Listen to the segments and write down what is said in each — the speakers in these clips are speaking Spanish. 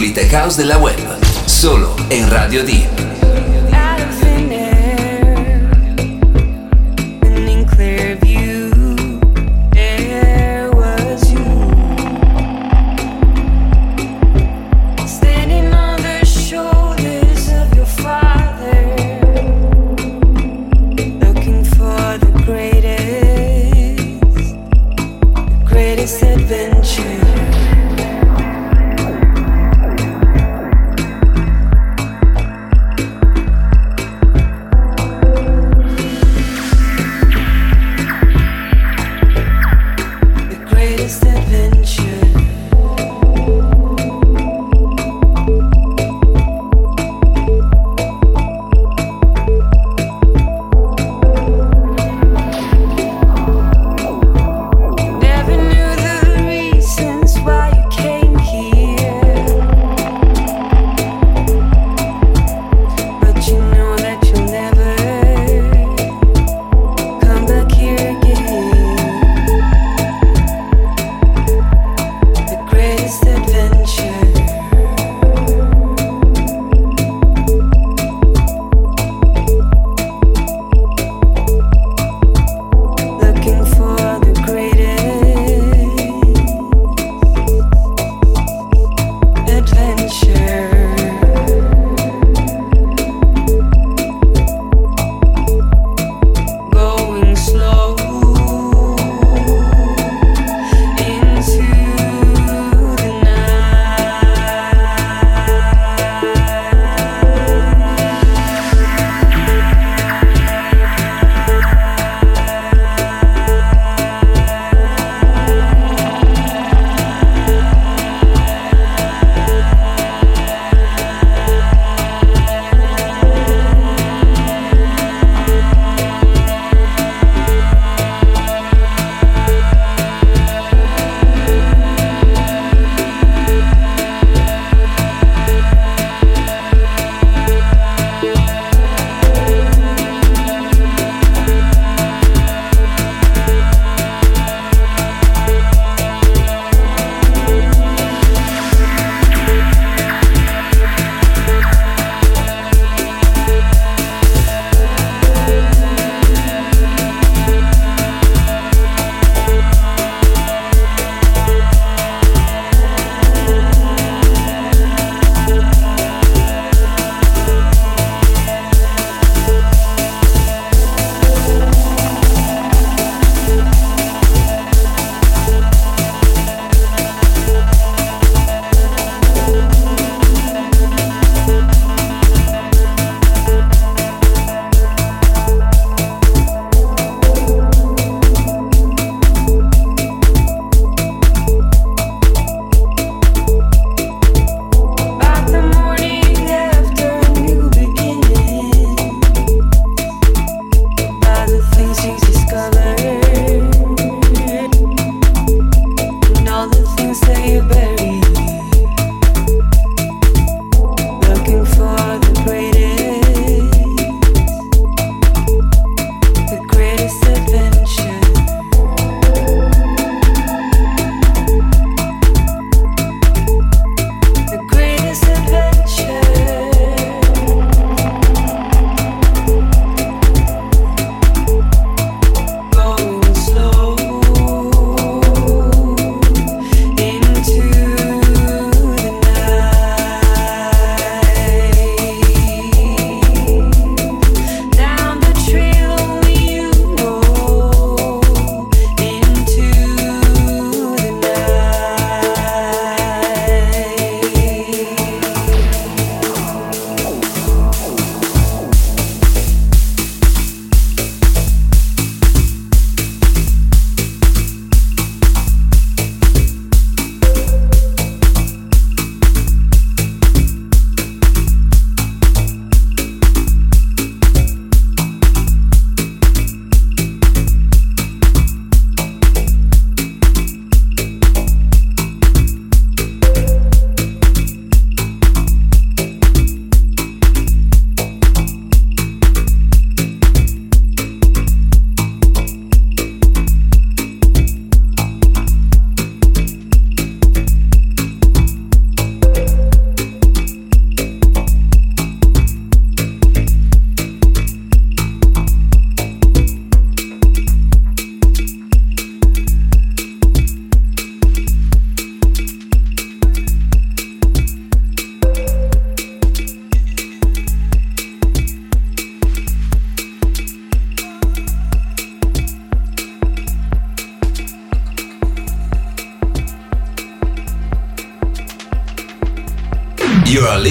pulite caos della web, solo in Radio D.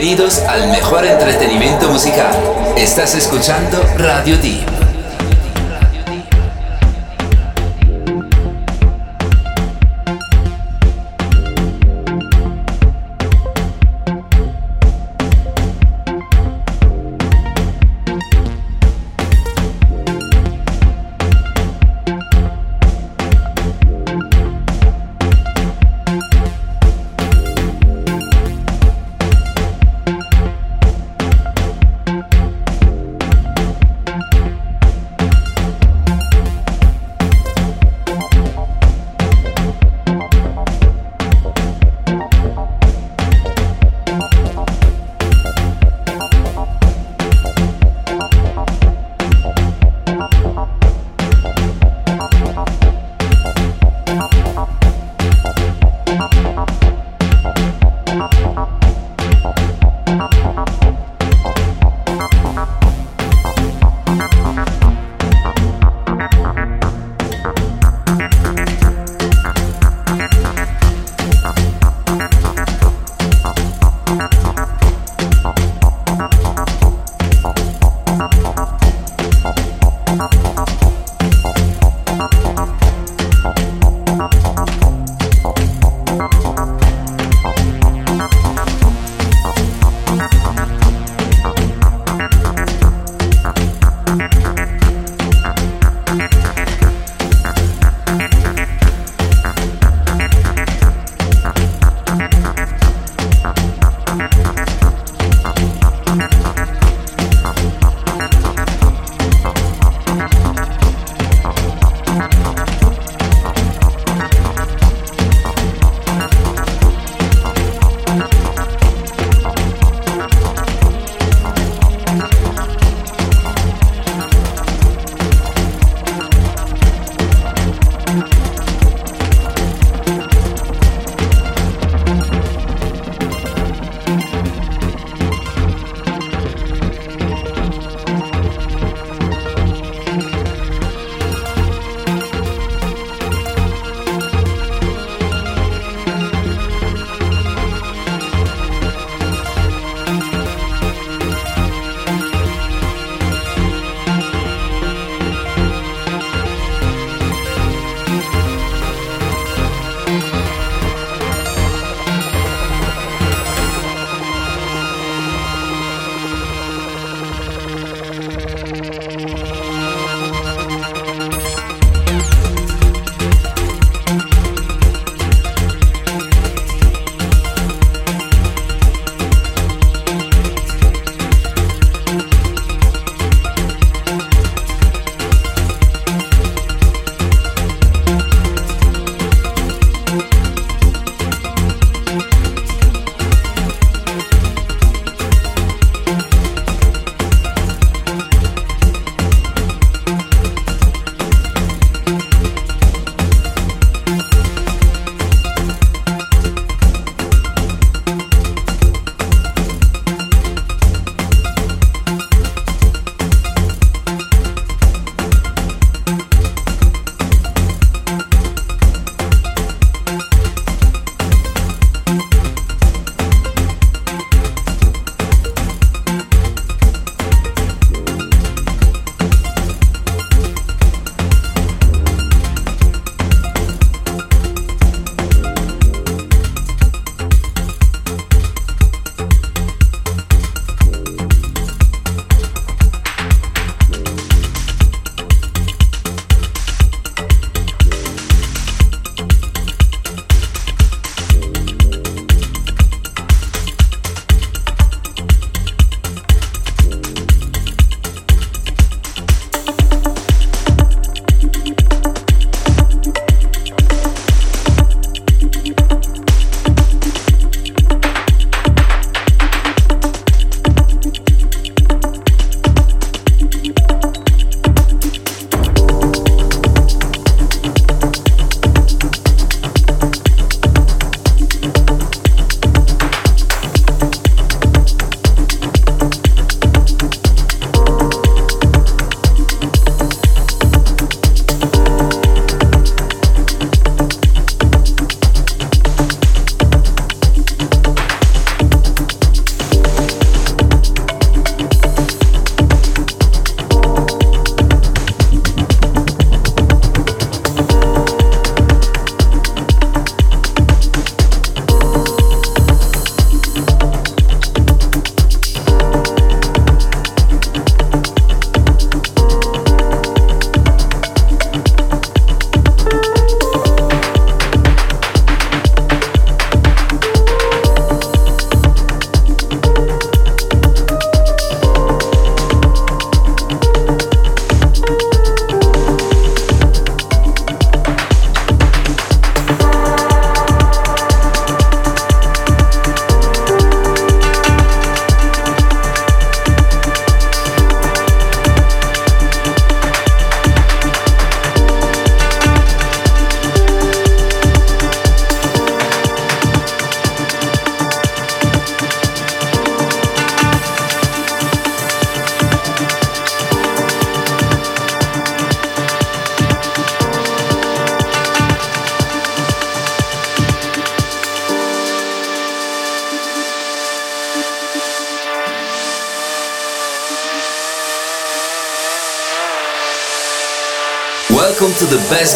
Bienvenidos al mejor entretenimiento musical. Estás escuchando Radio Deep.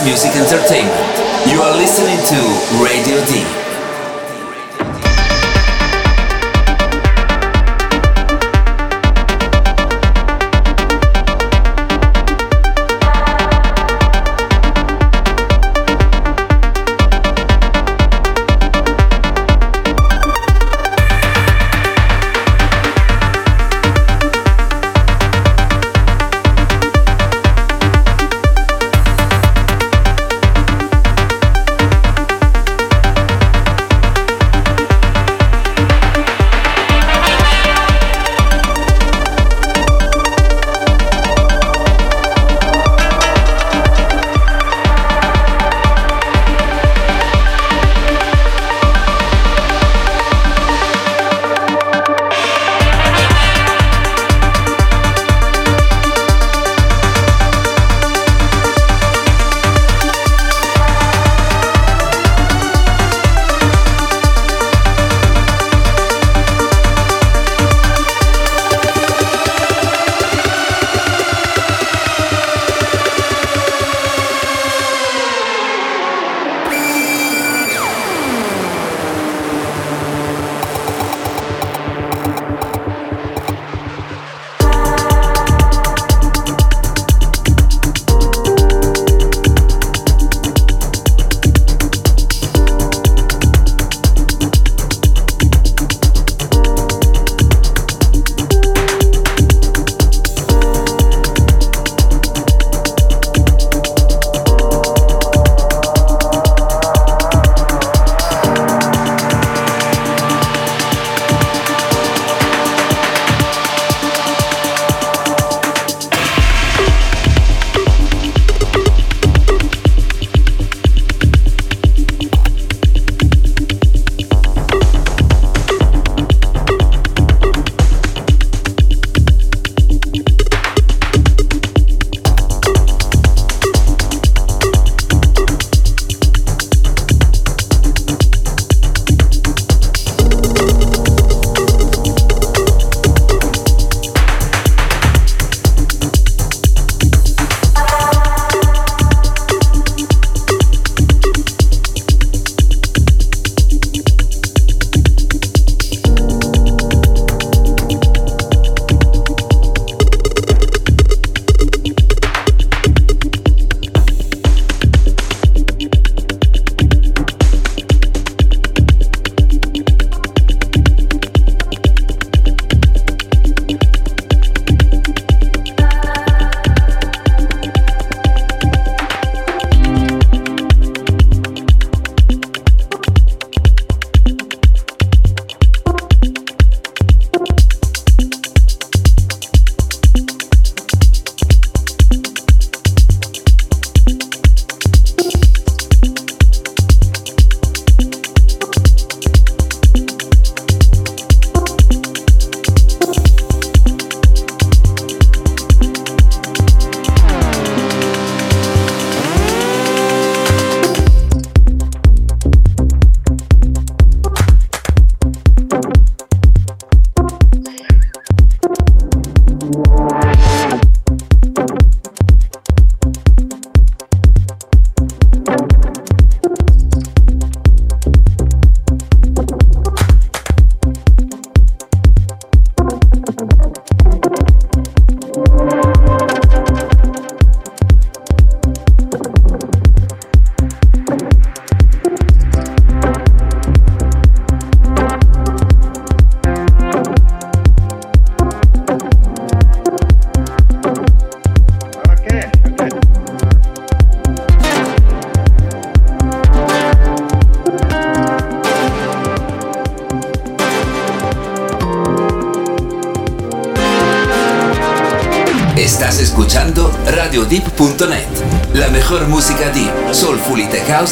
Music entertainment.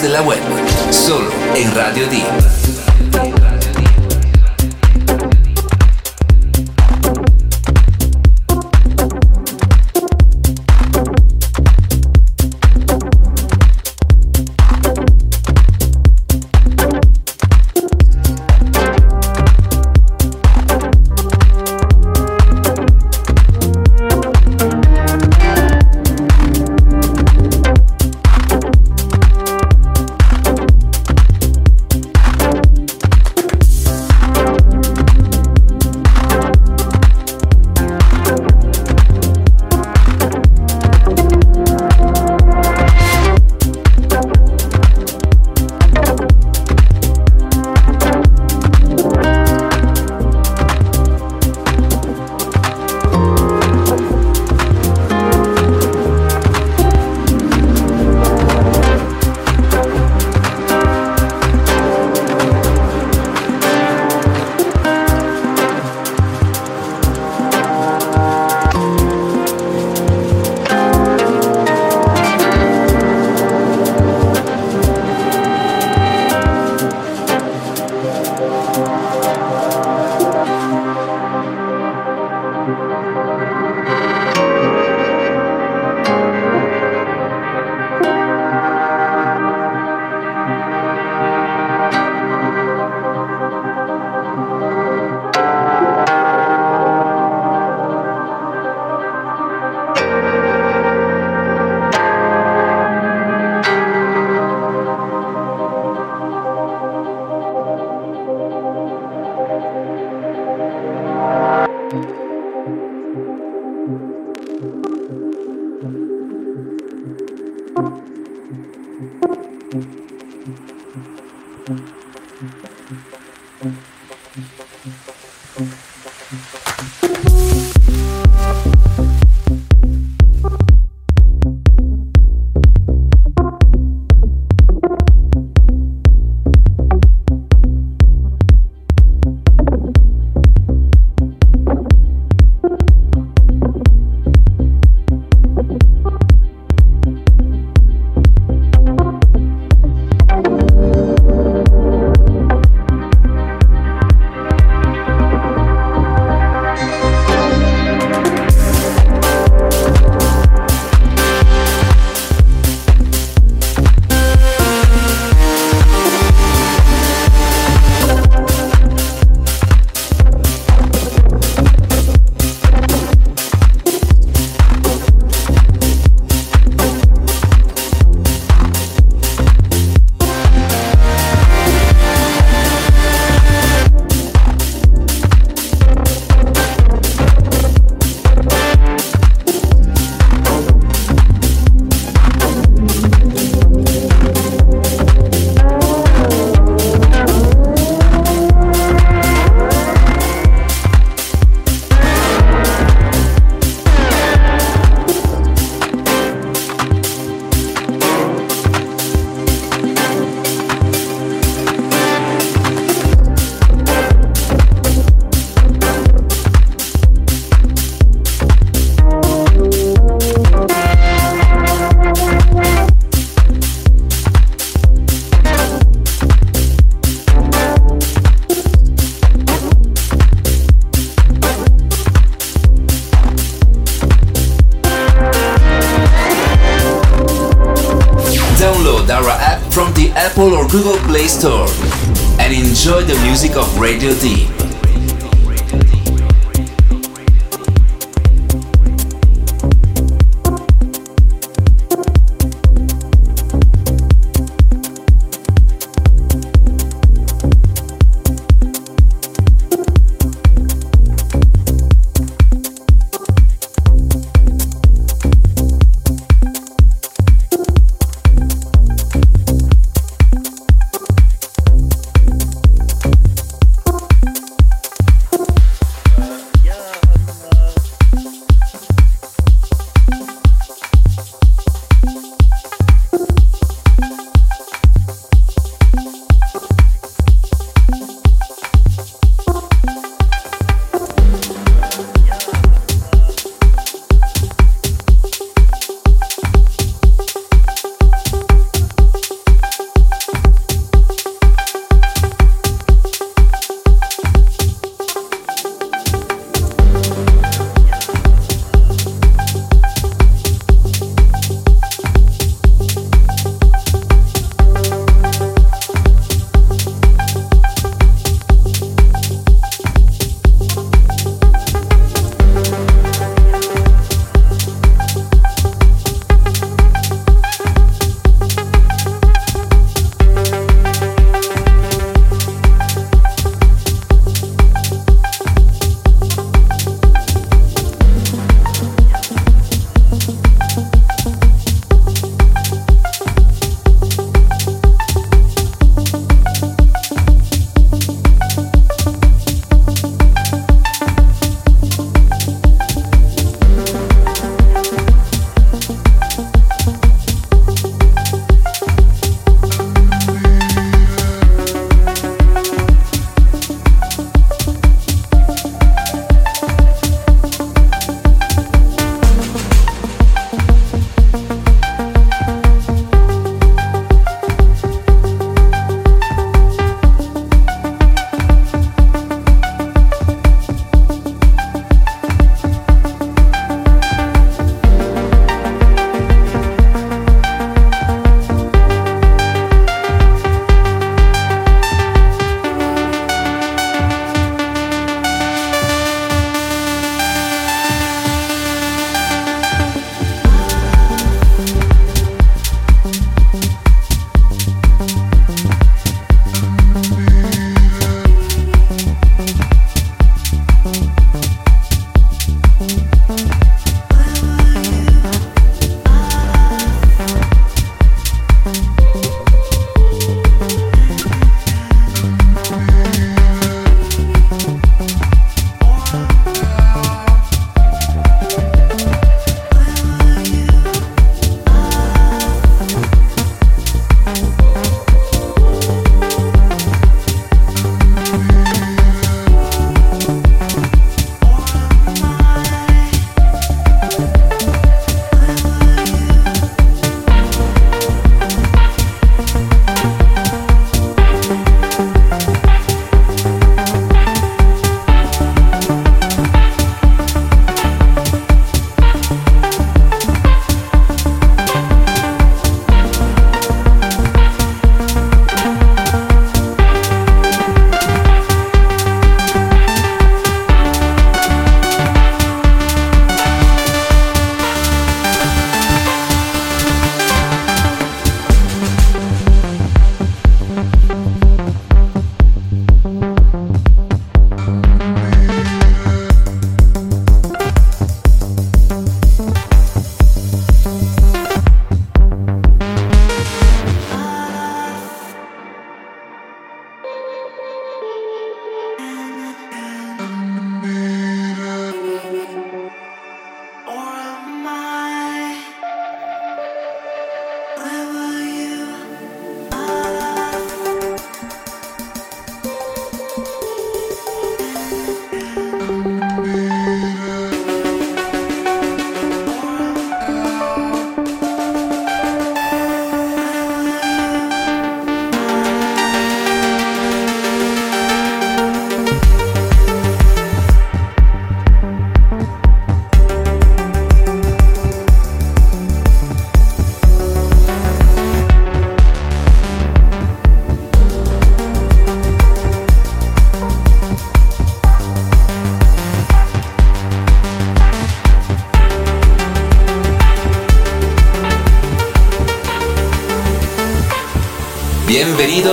De la web,